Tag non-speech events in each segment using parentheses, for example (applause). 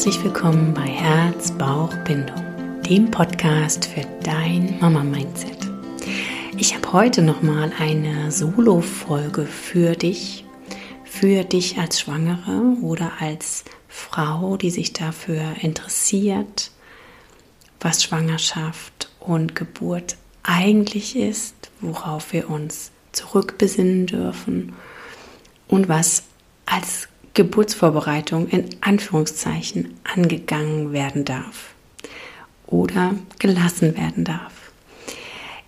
Herzlich willkommen bei Herz, Bauch, Bindung, dem Podcast für dein Mama-Mindset. Ich habe heute nochmal eine Solo-Folge für dich, für dich als Schwangere oder als Frau, die sich dafür interessiert, was Schwangerschaft und Geburt eigentlich ist, worauf wir uns zurückbesinnen dürfen und was als Geburtsvorbereitung in Anführungszeichen angegangen werden darf oder gelassen werden darf.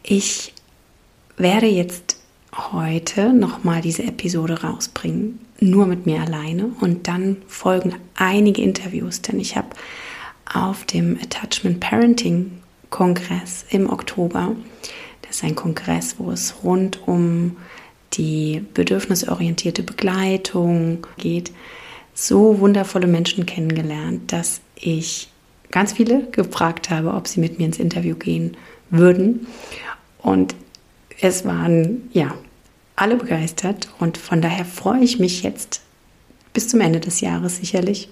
Ich werde jetzt heute nochmal diese Episode rausbringen, nur mit mir alleine und dann folgen einige Interviews, denn ich habe auf dem Attachment Parenting Kongress im Oktober, das ist ein Kongress, wo es rund um die bedürfnisorientierte Begleitung geht, so wundervolle Menschen kennengelernt, dass ich ganz viele gefragt habe, ob sie mit mir ins Interview gehen würden. Und es waren ja alle begeistert und von daher freue ich mich jetzt bis zum Ende des Jahres sicherlich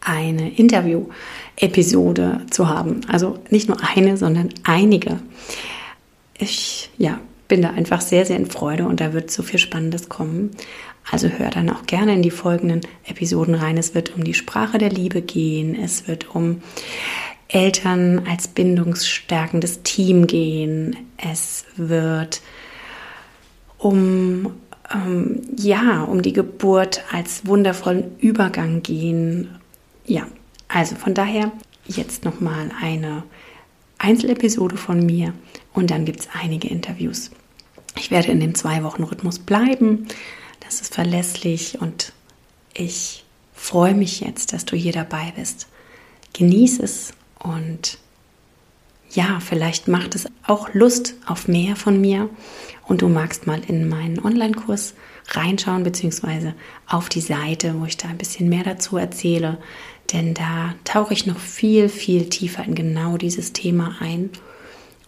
eine Interview-Episode zu haben. Also nicht nur eine, sondern einige. Ich ja, bin da einfach sehr, sehr in Freude und da wird so viel Spannendes kommen. Also hör dann auch gerne in die folgenden Episoden rein. Es wird um die Sprache der Liebe gehen. Es wird um Eltern als bindungsstärkendes Team gehen. Es wird um ähm, ja um die Geburt als wundervollen Übergang gehen. Ja, also von daher jetzt noch mal eine Einzelepisode von mir und dann gibt es einige Interviews. Ich werde in dem zwei Wochen Rhythmus bleiben. Das ist verlässlich und ich freue mich jetzt, dass du hier dabei bist. Genieß es und ja, vielleicht macht es auch Lust auf mehr von mir und du magst mal in meinen Online-Kurs reinschauen, beziehungsweise auf die Seite, wo ich da ein bisschen mehr dazu erzähle, denn da tauche ich noch viel, viel tiefer in genau dieses Thema ein.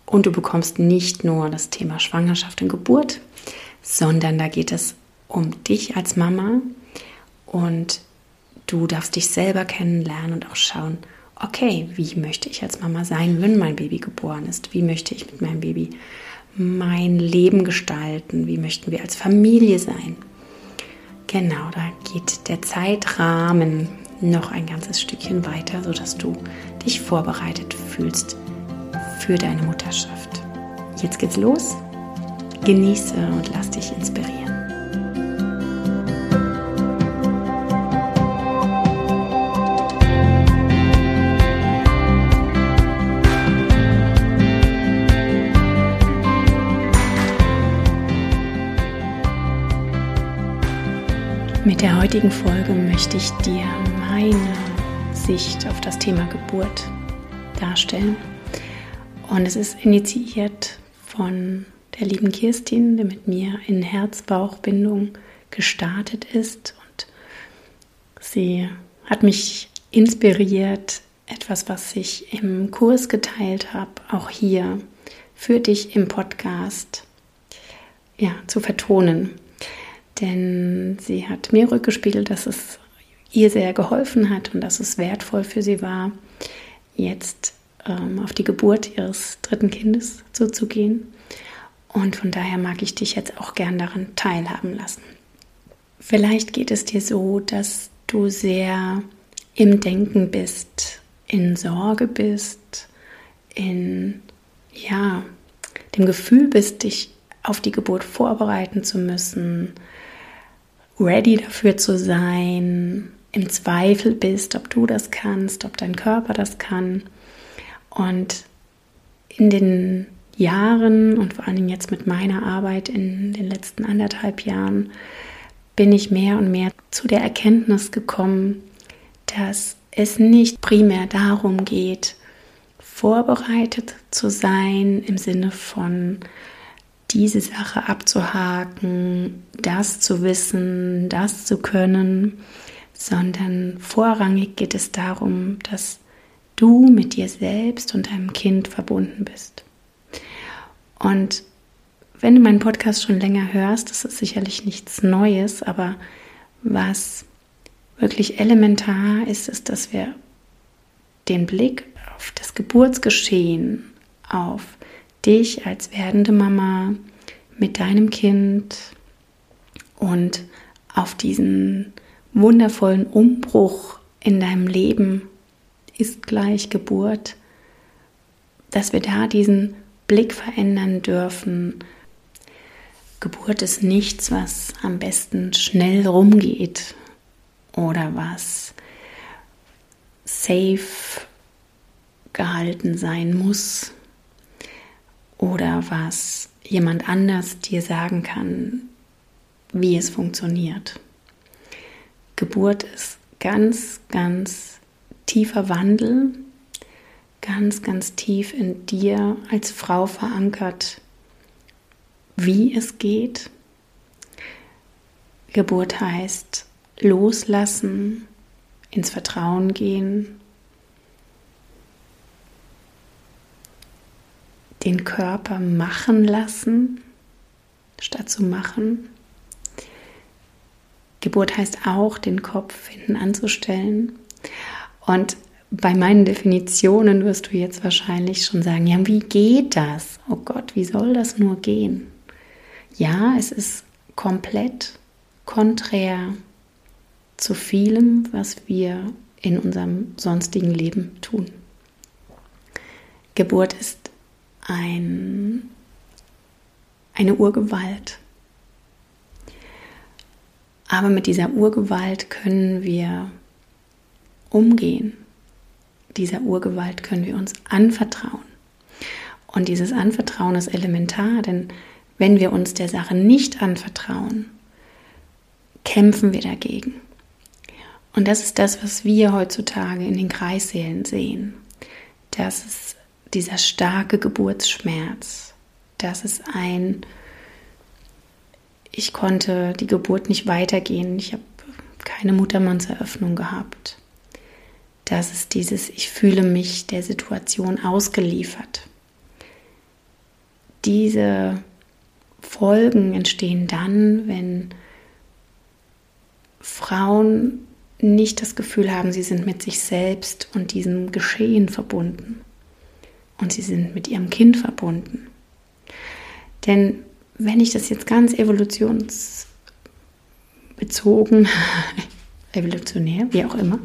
Und du bekommst nicht nur das Thema Schwangerschaft und Geburt, sondern da geht es um dich als Mama und du darfst dich selber kennenlernen und auch schauen, okay, wie möchte ich als Mama sein, wenn mein Baby geboren ist? Wie möchte ich mit meinem Baby mein Leben gestalten? Wie möchten wir als Familie sein? Genau, da geht der Zeitrahmen noch ein ganzes Stückchen weiter, sodass du dich vorbereitet fühlst für deine Mutterschaft. Jetzt geht's los. Genieße und lass dich inspirieren. Mit der heutigen Folge möchte ich dir meine Sicht auf das Thema Geburt darstellen. Und es ist initiiert von der lieben Kirstin, die mit mir in Herz-Bauch-Bindung gestartet ist. Und sie hat mich inspiriert, etwas, was ich im Kurs geteilt habe, auch hier für dich im Podcast ja, zu vertonen denn sie hat mir rückgespiegelt, dass es ihr sehr geholfen hat und dass es wertvoll für sie war, jetzt ähm, auf die Geburt ihres dritten Kindes zuzugehen. Und von daher mag ich dich jetzt auch gern daran teilhaben lassen. Vielleicht geht es dir so, dass du sehr im Denken bist, in Sorge bist, in ja, dem Gefühl bist, dich auf die Geburt vorbereiten zu müssen, ready dafür zu sein, im Zweifel bist, ob du das kannst, ob dein Körper das kann. Und in den Jahren und vor allem jetzt mit meiner Arbeit in den letzten anderthalb Jahren bin ich mehr und mehr zu der Erkenntnis gekommen, dass es nicht primär darum geht, vorbereitet zu sein im Sinne von diese Sache abzuhaken, das zu wissen, das zu können, sondern vorrangig geht es darum, dass du mit dir selbst und deinem Kind verbunden bist. Und wenn du meinen Podcast schon länger hörst, das ist sicherlich nichts Neues, aber was wirklich elementar ist es, dass wir den Blick auf das Geburtsgeschehen, auf dich als werdende Mama mit deinem Kind und auf diesen wundervollen Umbruch in deinem Leben ist gleich Geburt, dass wir da diesen Blick verändern dürfen. Geburt ist nichts, was am besten schnell rumgeht oder was safe gehalten sein muss oder was jemand anders dir sagen kann, wie es funktioniert. Geburt ist ganz, ganz tiefer Wandel, ganz, ganz tief in dir als Frau verankert, wie es geht. Geburt heißt loslassen, ins Vertrauen gehen, den Körper machen lassen, statt zu machen. Geburt heißt auch, den Kopf hinten anzustellen. Und bei meinen Definitionen wirst du jetzt wahrscheinlich schon sagen, ja, wie geht das? Oh Gott, wie soll das nur gehen? Ja, es ist komplett konträr zu vielem, was wir in unserem sonstigen Leben tun. Geburt ist ein, eine Urgewalt. Aber mit dieser Urgewalt können wir umgehen. Dieser Urgewalt können wir uns anvertrauen. Und dieses Anvertrauen ist elementar, denn wenn wir uns der Sache nicht anvertrauen, kämpfen wir dagegen. Und das ist das, was wir heutzutage in den Kreissälen sehen. Dass es dieser starke Geburtsschmerz, das ist ein, ich konnte die Geburt nicht weitergehen, ich habe keine Muttermannseröffnung gehabt. Das ist dieses, ich fühle mich der Situation ausgeliefert. Diese Folgen entstehen dann, wenn Frauen nicht das Gefühl haben, sie sind mit sich selbst und diesem Geschehen verbunden und sie sind mit ihrem Kind verbunden. Denn wenn ich das jetzt ganz evolutionsbezogen, (laughs) evolutionär, wie auch immer,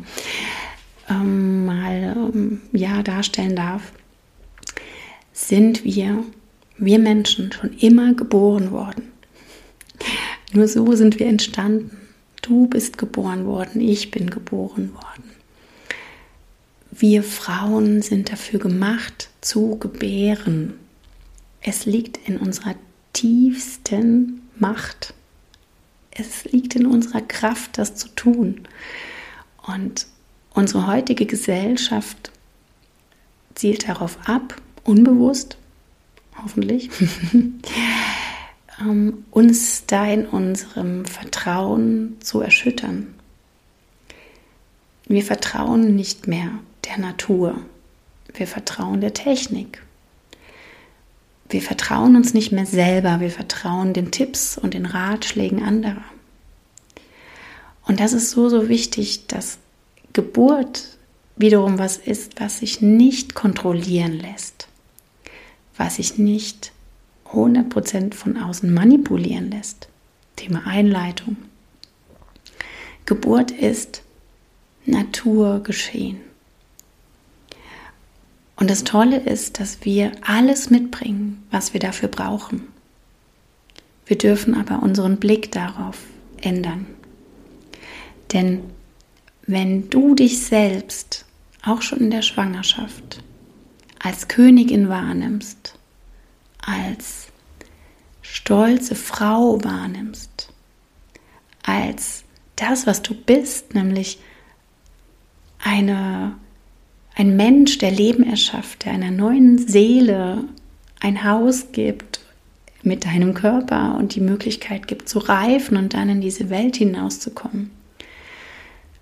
ähm, mal ähm, ja darstellen darf, sind wir, wir Menschen, schon immer geboren worden. Nur so sind wir entstanden. Du bist geboren worden, ich bin geboren worden. Wir Frauen sind dafür gemacht, zu gebären. Es liegt in unserer tiefsten Macht. Es liegt in unserer Kraft, das zu tun. Und unsere heutige Gesellschaft zielt darauf ab, unbewusst, hoffentlich, (laughs) ähm, uns da in unserem Vertrauen zu erschüttern. Wir vertrauen nicht mehr der Natur. Wir vertrauen der Technik. Wir vertrauen uns nicht mehr selber, wir vertrauen den Tipps und den Ratschlägen anderer. Und das ist so, so wichtig, dass Geburt wiederum was ist, was sich nicht kontrollieren lässt, was sich nicht 100% von außen manipulieren lässt. Thema Einleitung. Geburt ist Naturgeschehen. Und das Tolle ist, dass wir alles mitbringen, was wir dafür brauchen. Wir dürfen aber unseren Blick darauf ändern. Denn wenn du dich selbst auch schon in der Schwangerschaft als Königin wahrnimmst, als stolze Frau wahrnimmst, als das, was du bist, nämlich eine ein Mensch, der Leben erschafft, der einer neuen Seele ein Haus gibt mit deinem Körper und die Möglichkeit gibt zu reifen und dann in diese Welt hinauszukommen.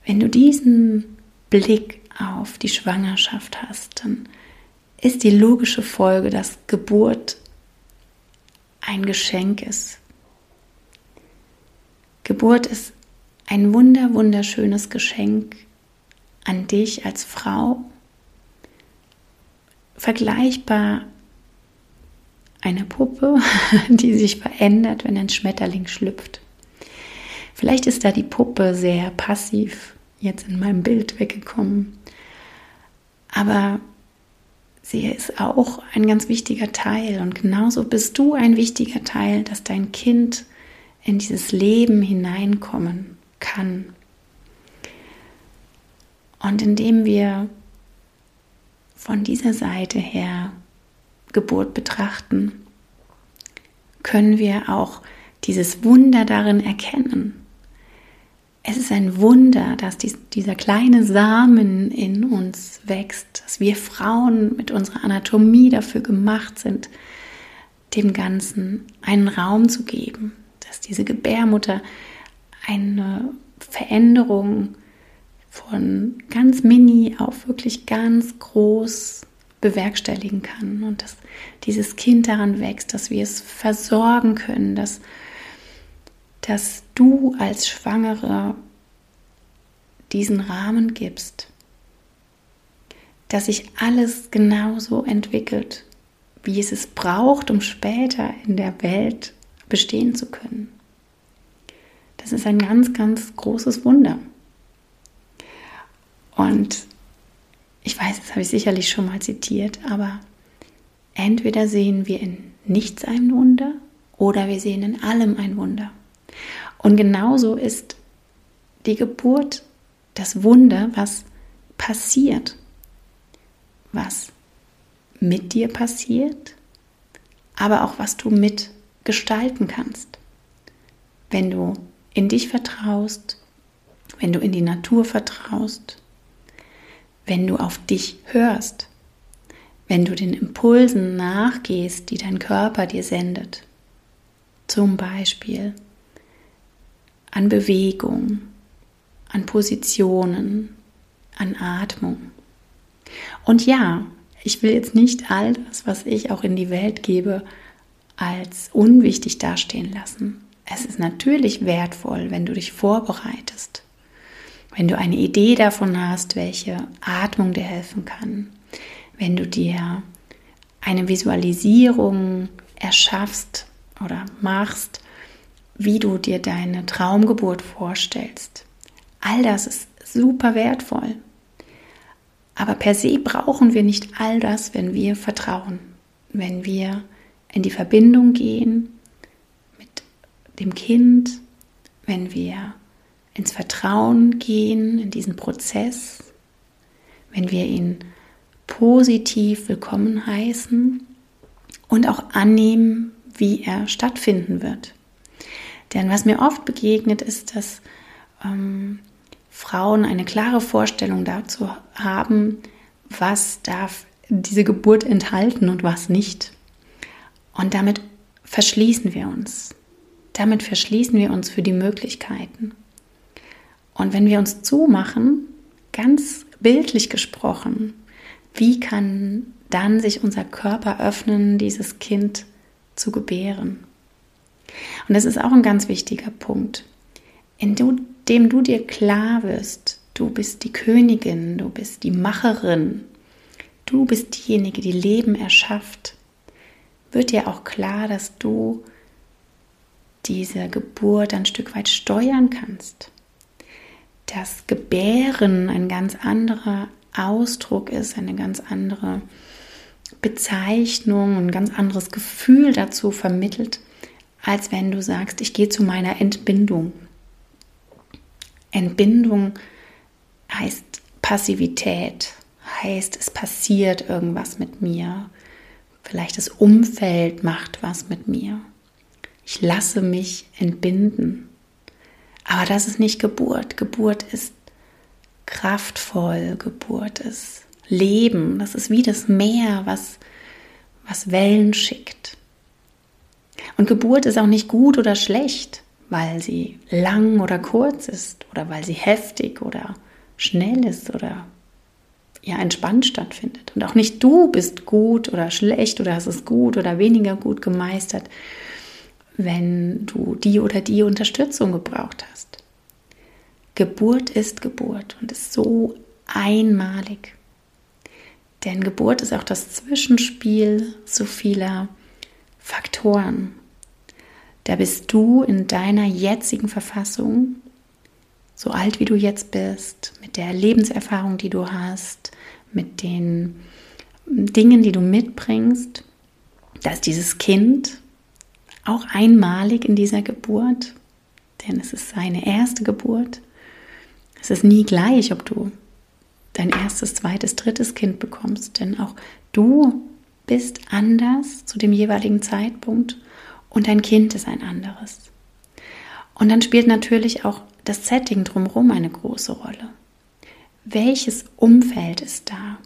Wenn du diesen Blick auf die Schwangerschaft hast, dann ist die logische Folge, dass Geburt ein Geschenk ist. Geburt ist ein wunder, wunderschönes Geschenk an dich als Frau, vergleichbar eine Puppe, (laughs) die sich verändert, wenn ein Schmetterling schlüpft. Vielleicht ist da die Puppe sehr passiv jetzt in meinem Bild weggekommen, aber sie ist auch ein ganz wichtiger Teil und genauso bist du ein wichtiger Teil, dass dein Kind in dieses Leben hineinkommen kann. Und indem wir von dieser Seite her Geburt betrachten, können wir auch dieses Wunder darin erkennen. Es ist ein Wunder, dass dies, dieser kleine Samen in uns wächst, dass wir Frauen mit unserer Anatomie dafür gemacht sind, dem Ganzen einen Raum zu geben, dass diese Gebärmutter eine Veränderung von ganz mini auf wirklich ganz groß bewerkstelligen kann. Und dass dieses Kind daran wächst, dass wir es versorgen können, dass, dass du als Schwangere diesen Rahmen gibst, dass sich alles genauso entwickelt, wie es es braucht, um später in der Welt bestehen zu können. Das ist ein ganz, ganz großes Wunder. Und ich weiß, das habe ich sicherlich schon mal zitiert, aber entweder sehen wir in nichts ein Wunder oder wir sehen in allem ein Wunder. Und genauso ist die Geburt das Wunder, was passiert, was mit dir passiert, aber auch was du mitgestalten kannst. Wenn du in dich vertraust, wenn du in die Natur vertraust, wenn du auf dich hörst, wenn du den Impulsen nachgehst, die dein Körper dir sendet. Zum Beispiel an Bewegung, an Positionen, an Atmung. Und ja, ich will jetzt nicht all das, was ich auch in die Welt gebe, als unwichtig dastehen lassen. Es ist natürlich wertvoll, wenn du dich vorbereitest, wenn du eine Idee davon hast, welche Atmung dir helfen kann, wenn du dir eine Visualisierung erschaffst oder machst, wie du dir deine Traumgeburt vorstellst. All das ist super wertvoll. Aber per se brauchen wir nicht all das, wenn wir vertrauen, wenn wir in die Verbindung gehen mit dem Kind, wenn wir ins Vertrauen gehen, in diesen Prozess, wenn wir ihn positiv willkommen heißen und auch annehmen, wie er stattfinden wird. Denn was mir oft begegnet, ist, dass ähm, Frauen eine klare Vorstellung dazu haben, was darf diese Geburt enthalten und was nicht. Und damit verschließen wir uns. Damit verschließen wir uns für die Möglichkeiten. Und wenn wir uns zumachen, ganz bildlich gesprochen, wie kann dann sich unser Körper öffnen, dieses Kind zu gebären? Und das ist auch ein ganz wichtiger Punkt, indem du dir klar wirst, du bist die Königin, du bist die Macherin, du bist diejenige, die Leben erschafft, wird dir auch klar, dass du diese Geburt ein Stück weit steuern kannst. Das Gebären ein ganz anderer Ausdruck ist, eine ganz andere Bezeichnung, ein ganz anderes Gefühl dazu vermittelt, als wenn du sagst, ich gehe zu meiner Entbindung. Entbindung heißt Passivität, heißt es passiert irgendwas mit mir. Vielleicht das Umfeld macht was mit mir. Ich lasse mich entbinden. Aber das ist nicht Geburt. Geburt ist kraftvoll, Geburt ist Leben. Das ist wie das Meer, was, was Wellen schickt. Und Geburt ist auch nicht gut oder schlecht, weil sie lang oder kurz ist oder weil sie heftig oder schnell ist oder ja entspannt stattfindet. Und auch nicht du bist gut oder schlecht oder hast es gut oder weniger gut gemeistert, wenn du die oder die Unterstützung gebraucht hast. Geburt ist Geburt und ist so einmalig. Denn Geburt ist auch das Zwischenspiel so vieler Faktoren. Da bist du in deiner jetzigen Verfassung, so alt wie du jetzt bist, mit der Lebenserfahrung, die du hast, mit den Dingen, die du mitbringst, dass dieses Kind auch einmalig in dieser Geburt, denn es ist seine erste Geburt. Es ist nie gleich, ob du dein erstes, zweites, drittes Kind bekommst, denn auch du bist anders zu dem jeweiligen Zeitpunkt und dein Kind ist ein anderes. Und dann spielt natürlich auch das Setting drumherum eine große Rolle. Welches Umfeld ist da?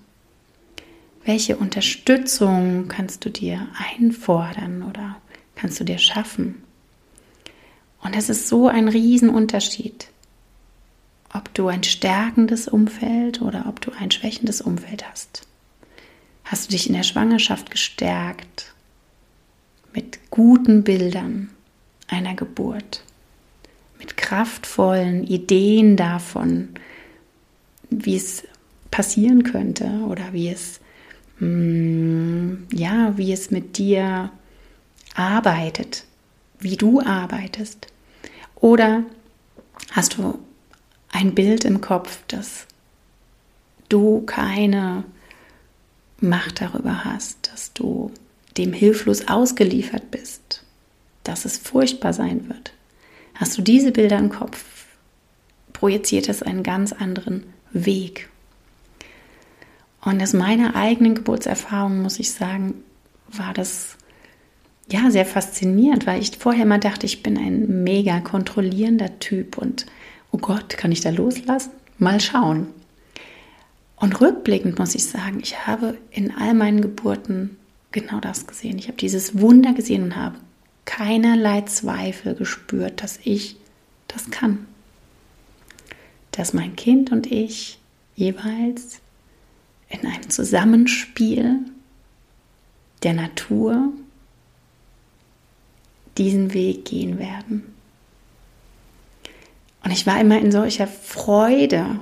Welche Unterstützung kannst du dir einfordern oder kannst du dir schaffen? Und es ist so ein Riesenunterschied, ob du ein stärkendes Umfeld oder ob du ein schwächendes Umfeld hast. Hast du dich in der Schwangerschaft gestärkt mit guten Bildern einer Geburt, mit kraftvollen Ideen davon, wie es passieren könnte oder wie es hm, ja, wie es mit dir arbeitet, wie du arbeitest. Oder hast du ein Bild im Kopf, dass du keine Macht darüber hast, dass du dem hilflos ausgeliefert bist, dass es furchtbar sein wird. Hast du diese Bilder im Kopf, projiziert es einen ganz anderen Weg. Und aus meiner eigenen Geburtserfahrung muss ich sagen, war das ja sehr faszinierend, weil ich vorher immer dachte, ich bin ein mega kontrollierender Typ und oh Gott, kann ich da loslassen? Mal schauen. Und rückblickend muss ich sagen, ich habe in all meinen Geburten genau das gesehen. Ich habe dieses Wunder gesehen und habe keinerlei Zweifel gespürt, dass ich das kann. Dass mein Kind und ich jeweils in einem Zusammenspiel der Natur diesen Weg gehen werden. Und ich war immer in solcher Freude.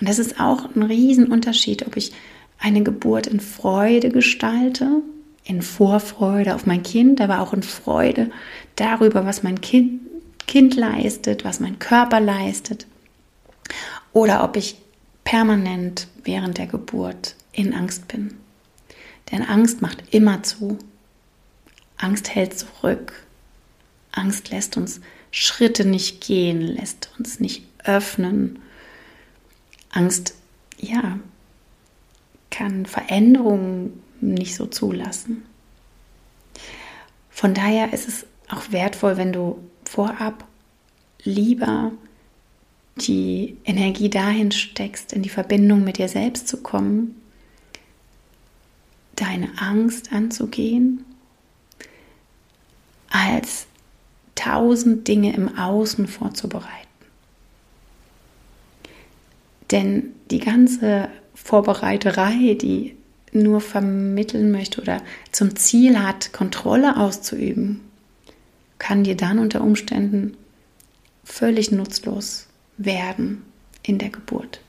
Und das ist auch ein Riesenunterschied, ob ich eine Geburt in Freude gestalte, in Vorfreude auf mein Kind, aber auch in Freude darüber, was mein Kind, kind leistet, was mein Körper leistet. Oder ob ich permanent während der Geburt in Angst bin. Denn Angst macht immer zu. Angst hält zurück. Angst lässt uns Schritte nicht gehen, lässt uns nicht öffnen. Angst, ja, kann Veränderungen nicht so zulassen. Von daher ist es auch wertvoll, wenn du vorab lieber die Energie dahin steckst, in die Verbindung mit dir selbst zu kommen, deine Angst anzugehen, als tausend Dinge im Außen vorzubereiten. Denn die ganze Vorbereiterei, die nur vermitteln möchte oder zum Ziel hat, Kontrolle auszuüben, kann dir dann unter Umständen völlig nutzlos werden in der Geburt.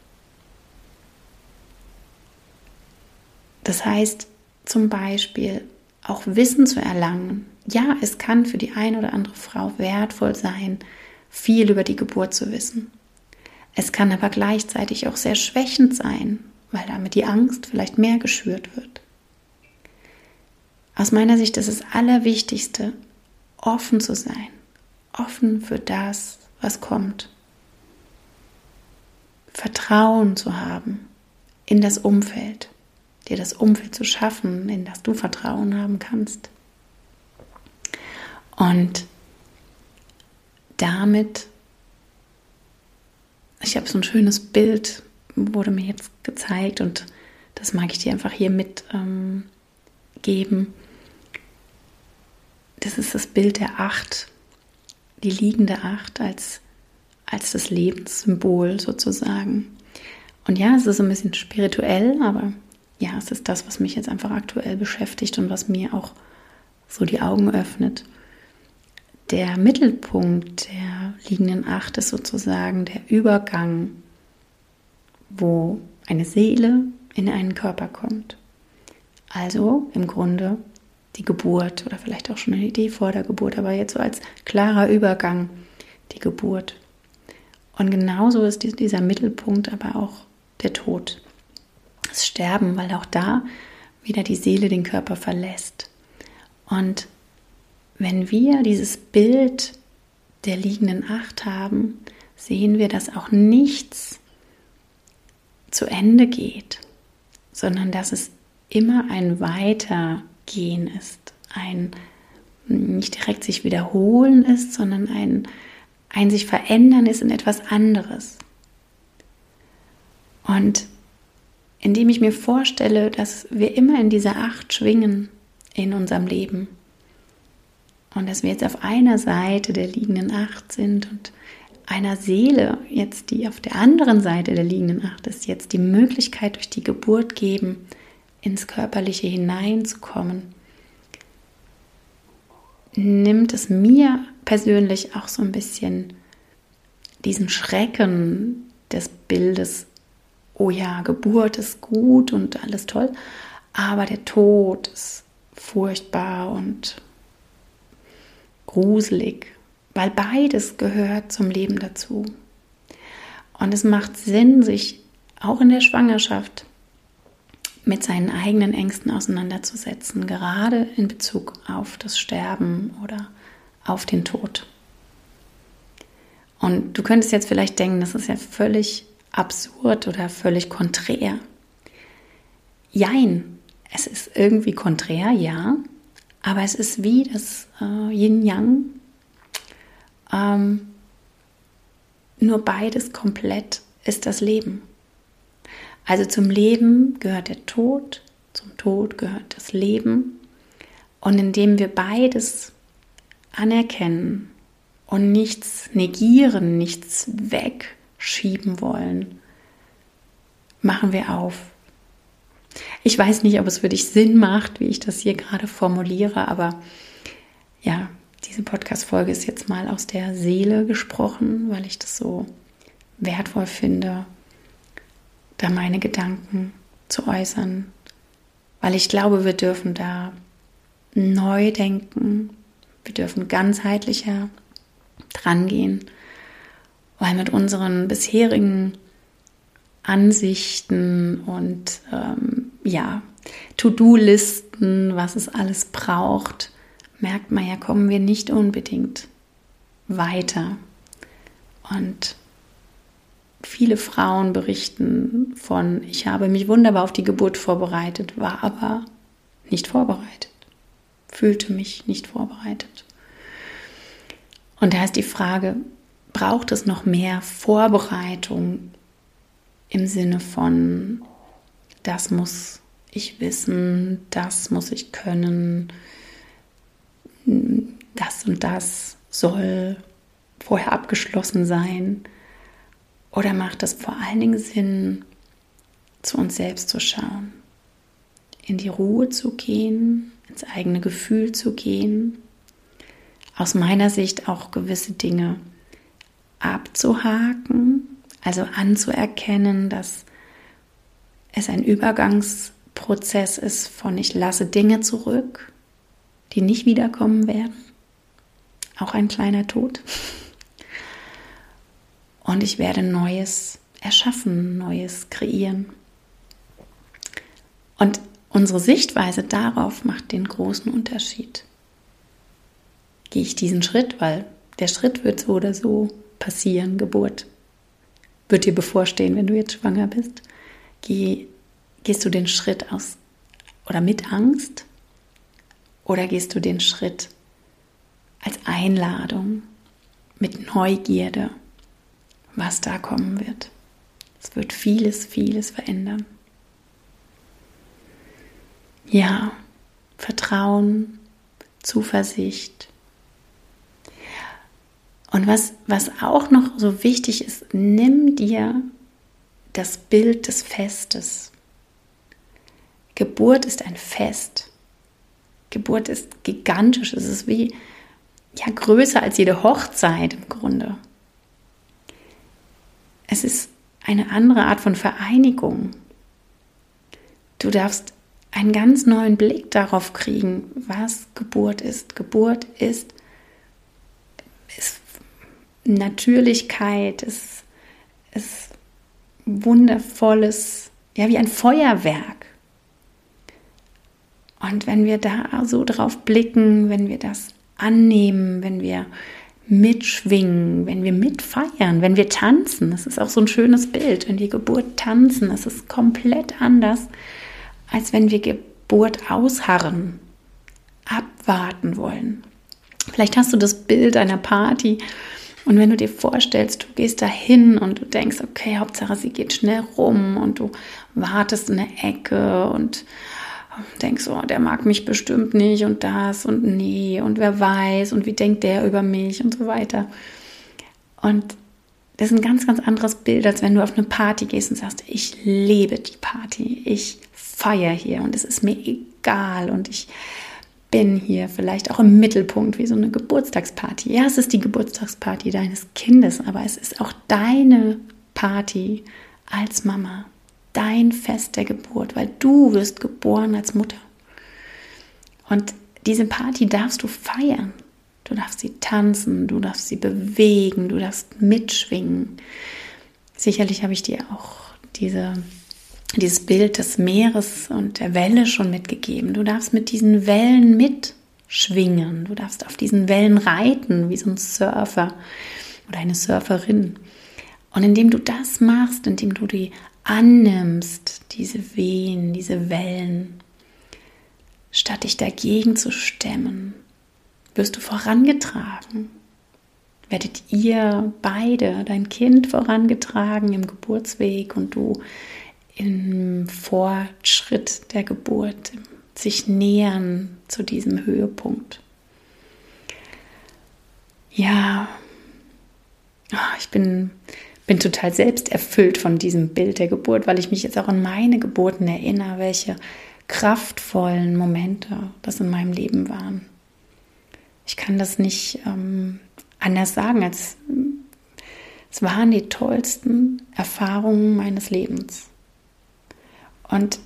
Das heißt zum Beispiel auch Wissen zu erlangen. Ja, es kann für die eine oder andere Frau wertvoll sein, viel über die Geburt zu wissen. Es kann aber gleichzeitig auch sehr schwächend sein, weil damit die Angst vielleicht mehr geschürt wird. Aus meiner Sicht ist es Allerwichtigste, offen zu sein, offen für das, was kommt. Vertrauen zu haben in das Umfeld, dir das Umfeld zu schaffen, in das du Vertrauen haben kannst. Und damit, ich habe so ein schönes Bild, wurde mir jetzt gezeigt und das mag ich dir einfach hier mitgeben. Ähm, das ist das Bild der Acht, die liegende Acht als als das Lebenssymbol sozusagen. Und ja, es ist ein bisschen spirituell, aber ja, es ist das, was mich jetzt einfach aktuell beschäftigt und was mir auch so die Augen öffnet. Der Mittelpunkt der liegenden Acht ist sozusagen der Übergang, wo eine Seele in einen Körper kommt. Also im Grunde die Geburt oder vielleicht auch schon eine Idee vor der Geburt, aber jetzt so als klarer Übergang die Geburt. Und genauso ist dieser Mittelpunkt aber auch der Tod, das Sterben, weil auch da wieder die Seele den Körper verlässt. Und wenn wir dieses Bild der liegenden Acht haben, sehen wir, dass auch nichts zu Ende geht, sondern dass es immer ein Weitergehen ist, ein nicht direkt sich wiederholen ist, sondern ein, ein sich verändern ist in etwas anderes. Und indem ich mir vorstelle, dass wir immer in dieser Acht schwingen in unserem Leben und dass wir jetzt auf einer Seite der liegenden Acht sind und einer Seele, jetzt die auf der anderen Seite der liegenden Acht ist, jetzt die Möglichkeit durch die Geburt geben, ins Körperliche hineinzukommen, nimmt es mir persönlich auch so ein bisschen diesen Schrecken des Bildes, oh ja, Geburt ist gut und alles toll, aber der Tod ist furchtbar und gruselig, weil beides gehört zum Leben dazu. Und es macht Sinn, sich auch in der Schwangerschaft mit seinen eigenen Ängsten auseinanderzusetzen, gerade in Bezug auf das Sterben oder auf den Tod. Und du könntest jetzt vielleicht denken, das ist ja völlig absurd oder völlig konträr. Jein, es ist irgendwie konträr, ja, aber es ist wie das äh, Yin-Yang. Ähm, nur beides komplett ist das Leben. Also zum Leben gehört der Tod, zum Tod gehört das Leben. Und indem wir beides anerkennen und nichts negieren, nichts wegschieben wollen, machen wir auf. Ich weiß nicht, ob es für dich Sinn macht, wie ich das hier gerade formuliere, aber ja, diese Podcast-Folge ist jetzt mal aus der Seele gesprochen, weil ich das so wertvoll finde, da meine Gedanken zu äußern, weil ich glaube, wir dürfen da neu denken, wir dürfen ganzheitlicher drangehen, weil mit unseren bisherigen Ansichten und ähm, ja, To-Do-Listen, was es alles braucht, merkt man ja, kommen wir nicht unbedingt weiter. Und Viele Frauen berichten von, ich habe mich wunderbar auf die Geburt vorbereitet, war aber nicht vorbereitet, fühlte mich nicht vorbereitet. Und da ist die Frage, braucht es noch mehr Vorbereitung im Sinne von, das muss ich wissen, das muss ich können, das und das soll vorher abgeschlossen sein. Oder macht es vor allen Dingen Sinn, zu uns selbst zu schauen, in die Ruhe zu gehen, ins eigene Gefühl zu gehen, aus meiner Sicht auch gewisse Dinge abzuhaken, also anzuerkennen, dass es ein Übergangsprozess ist von ich lasse Dinge zurück, die nicht wiederkommen werden. Auch ein kleiner Tod und ich werde Neues erschaffen, Neues kreieren. Und unsere Sichtweise darauf macht den großen Unterschied. Gehe ich diesen Schritt, weil der Schritt wird so oder so passieren, Geburt wird dir bevorstehen, wenn du jetzt schwanger bist. Geh, gehst du den Schritt aus oder mit Angst oder gehst du den Schritt als Einladung mit Neugierde was da kommen wird. Es wird vieles, vieles verändern. Ja, Vertrauen, Zuversicht. Und was, was auch noch so wichtig ist, nimm dir das Bild des Festes. Geburt ist ein Fest. Geburt ist gigantisch. Es ist wie, ja größer als jede Hochzeit im Grunde. Es ist eine andere Art von Vereinigung. Du darfst einen ganz neuen Blick darauf kriegen, was Geburt ist. Geburt ist, ist Natürlichkeit, ist, ist wundervolles, ja, wie ein Feuerwerk. Und wenn wir da so drauf blicken, wenn wir das annehmen, wenn wir mitschwingen, wenn wir mitfeiern, wenn wir tanzen, das ist auch so ein schönes Bild, wenn wir Geburt tanzen, das ist komplett anders, als wenn wir Geburt ausharren, abwarten wollen. Vielleicht hast du das Bild einer Party und wenn du dir vorstellst, du gehst da hin und du denkst, okay, Hauptsache sie geht schnell rum und du wartest in der Ecke und denkst, oh, der mag mich bestimmt nicht und das und nee und wer weiß und wie denkt der über mich und so weiter. Und das ist ein ganz, ganz anderes Bild, als wenn du auf eine Party gehst und sagst, ich lebe die Party, ich feiere hier und es ist mir egal und ich bin hier vielleicht auch im Mittelpunkt wie so eine Geburtstagsparty. Ja, es ist die Geburtstagsparty deines Kindes, aber es ist auch deine Party als Mama dein Fest der Geburt, weil du wirst geboren als Mutter. Und diese Party darfst du feiern. Du darfst sie tanzen, du darfst sie bewegen, du darfst mitschwingen. Sicherlich habe ich dir auch diese, dieses Bild des Meeres und der Welle schon mitgegeben. Du darfst mit diesen Wellen mitschwingen. Du darfst auf diesen Wellen reiten, wie so ein Surfer oder eine Surferin. Und indem du das machst, indem du die annimmst, diese Wehen, diese Wellen, statt dich dagegen zu stemmen, wirst du vorangetragen. Werdet ihr beide, dein Kind vorangetragen im Geburtsweg und du im Fortschritt der Geburt, sich nähern zu diesem Höhepunkt. Ja, ah, ich bin bin total selbst erfüllt von diesem Bild der Geburt, weil ich mich jetzt auch an meine Geburten erinnere, welche kraftvollen Momente das in meinem Leben waren. Ich kann das nicht ähm, anders sagen, als es waren die tollsten Erfahrungen meines Lebens. Und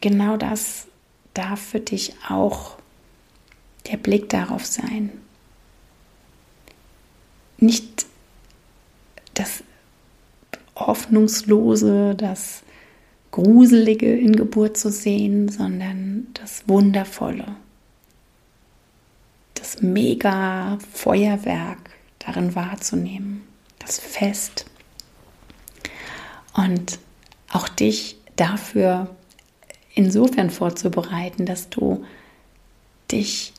genau das darf für dich auch der Blick darauf sein. Nicht das Hoffnungslose, das Gruselige in Geburt zu sehen, sondern das Wundervolle, das mega Feuerwerk darin wahrzunehmen, das Fest. Und auch dich dafür insofern vorzubereiten, dass du dich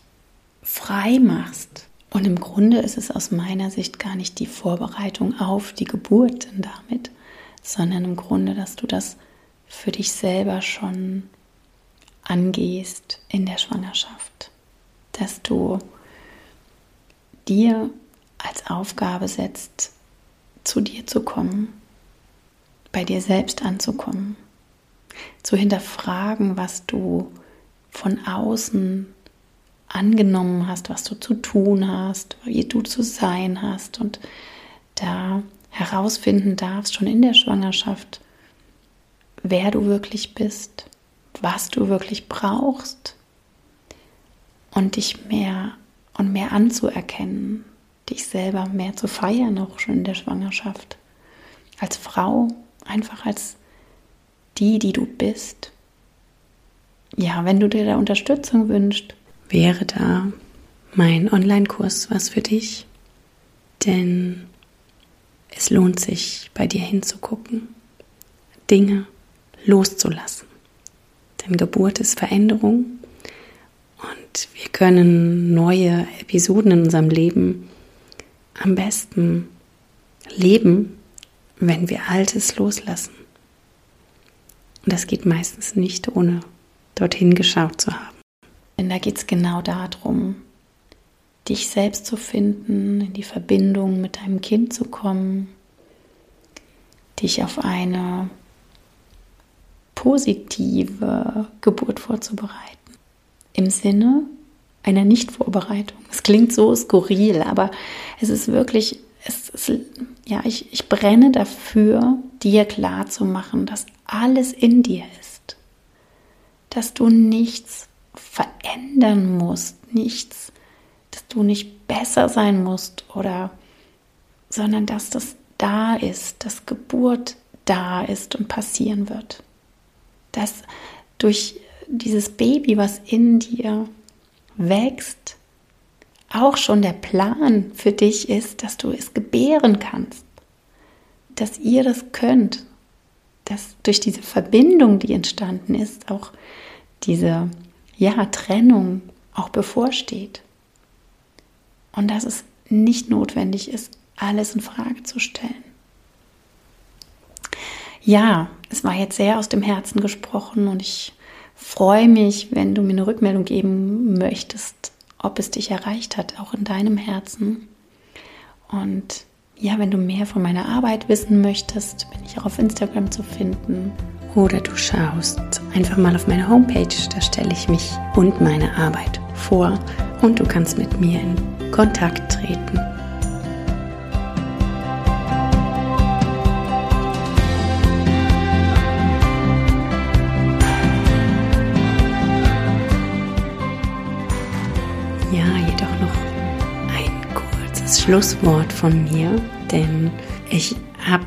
frei machst und im Grunde ist es aus meiner Sicht gar nicht die Vorbereitung auf die Geburt damit, sondern im Grunde, dass du das für dich selber schon angehst in der Schwangerschaft. Dass du dir als Aufgabe setzt, zu dir zu kommen, bei dir selbst anzukommen, zu hinterfragen, was du von außen angenommen hast, was du zu tun hast, wie du zu sein hast und da herausfinden darfst, schon in der Schwangerschaft, wer du wirklich bist, was du wirklich brauchst und dich mehr und mehr anzuerkennen, dich selber mehr zu feiern, auch schon in der Schwangerschaft. Als Frau, einfach als die, die du bist. Ja, wenn du dir da Unterstützung wünschst, wäre da mein Online-Kurs was für dich, denn es lohnt sich, bei dir hinzugucken, Dinge loszulassen. Denn Geburt ist Veränderung und wir können neue Episoden in unserem Leben am besten leben, wenn wir Altes loslassen. Und das geht meistens nicht, ohne dorthin geschaut zu haben. Denn da geht es genau darum, dich selbst zu finden, in die Verbindung mit deinem Kind zu kommen, dich auf eine positive Geburt vorzubereiten. Im Sinne einer Nichtvorbereitung. Es klingt so skurril, aber es ist wirklich, es ist, ja, ich, ich brenne dafür, dir klar zu machen, dass alles in dir ist. Dass du nichts verändern musst, nichts, dass du nicht besser sein musst oder, sondern dass das da ist, dass Geburt da ist und passieren wird. Dass durch dieses Baby, was in dir wächst, auch schon der Plan für dich ist, dass du es gebären kannst, dass ihr das könnt, dass durch diese Verbindung, die entstanden ist, auch diese ja, Trennung auch bevorsteht. Und dass es nicht notwendig ist, alles in Frage zu stellen. Ja, es war jetzt sehr aus dem Herzen gesprochen und ich freue mich, wenn du mir eine Rückmeldung geben möchtest, ob es dich erreicht hat, auch in deinem Herzen. Und ja, wenn du mehr von meiner Arbeit wissen möchtest, bin ich auch auf Instagram zu finden. Oder du schaust einfach mal auf meine Homepage, da stelle ich mich und meine Arbeit vor und du kannst mit mir in Kontakt treten. Schlusswort von mir, denn ich habe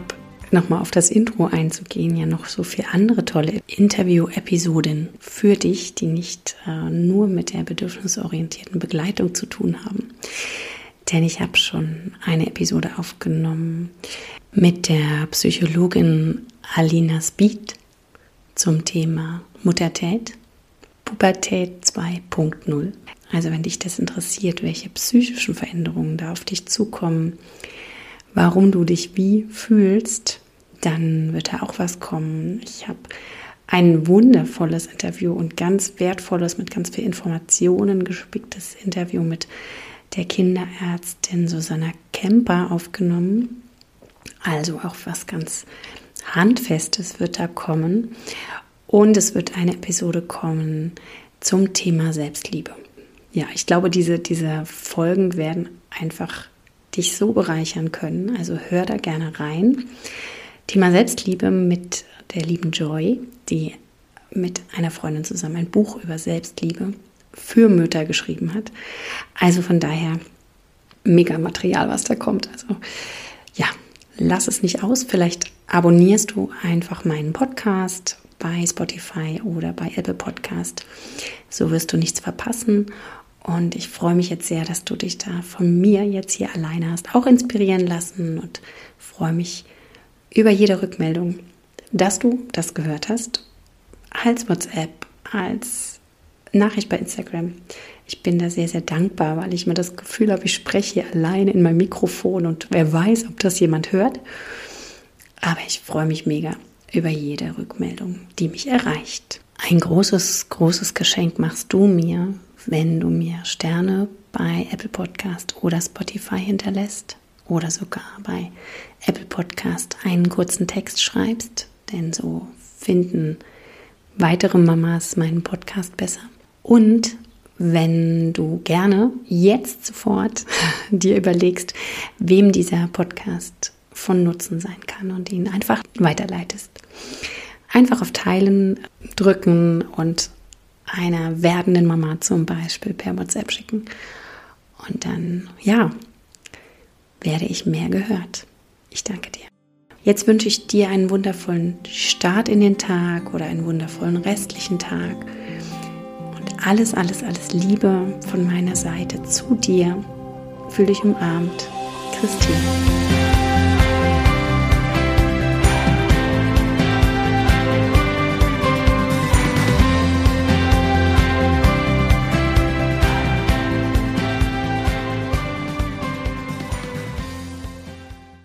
nochmal auf das Intro einzugehen, ja noch so viele andere tolle Interview-Episoden für dich, die nicht äh, nur mit der bedürfnisorientierten Begleitung zu tun haben. Denn ich habe schon eine Episode aufgenommen mit der Psychologin Alina Speed zum Thema Muttertät, Pubertät 2.0. Also wenn dich das interessiert, welche psychischen Veränderungen da auf dich zukommen, warum du dich wie fühlst, dann wird da auch was kommen. Ich habe ein wundervolles Interview und ganz wertvolles, mit ganz viel Informationen gespicktes Interview mit der Kinderärztin Susanna Kemper aufgenommen. Also auch was ganz Handfestes wird da kommen. Und es wird eine Episode kommen zum Thema Selbstliebe ja, ich glaube, diese, diese Folgen werden einfach dich so bereichern können. Also hör da gerne rein. Thema Selbstliebe mit der lieben Joy, die mit einer Freundin zusammen ein Buch über Selbstliebe für Mütter geschrieben hat. Also von daher mega Material, was da kommt. Also ja, lass es nicht aus. Vielleicht abonnierst du einfach meinen Podcast bei Spotify oder bei Apple Podcast. So wirst du nichts verpassen. Und ich freue mich jetzt sehr, dass du dich da von mir jetzt hier alleine hast, auch inspirieren lassen und freue mich über jede Rückmeldung, dass du das gehört hast, als WhatsApp, als Nachricht bei Instagram. Ich bin da sehr, sehr dankbar, weil ich mir das Gefühl habe, ich spreche hier alleine in meinem Mikrofon und wer weiß, ob das jemand hört. Aber ich freue mich mega über jede Rückmeldung, die mich erreicht. Ein großes, großes Geschenk machst du mir, wenn du mir Sterne bei Apple Podcast oder Spotify hinterlässt oder sogar bei Apple Podcast einen kurzen Text schreibst, denn so finden weitere Mamas meinen Podcast besser. Und wenn du gerne jetzt sofort (laughs) dir überlegst, wem dieser Podcast von Nutzen sein kann und ihn einfach weiterleitest. Einfach auf Teilen drücken und einer werdenden Mama zum Beispiel per WhatsApp schicken. Und dann, ja, werde ich mehr gehört. Ich danke dir. Jetzt wünsche ich dir einen wundervollen Start in den Tag oder einen wundervollen restlichen Tag. Und alles, alles, alles Liebe von meiner Seite zu dir. Fühl dich umarmt. Christine.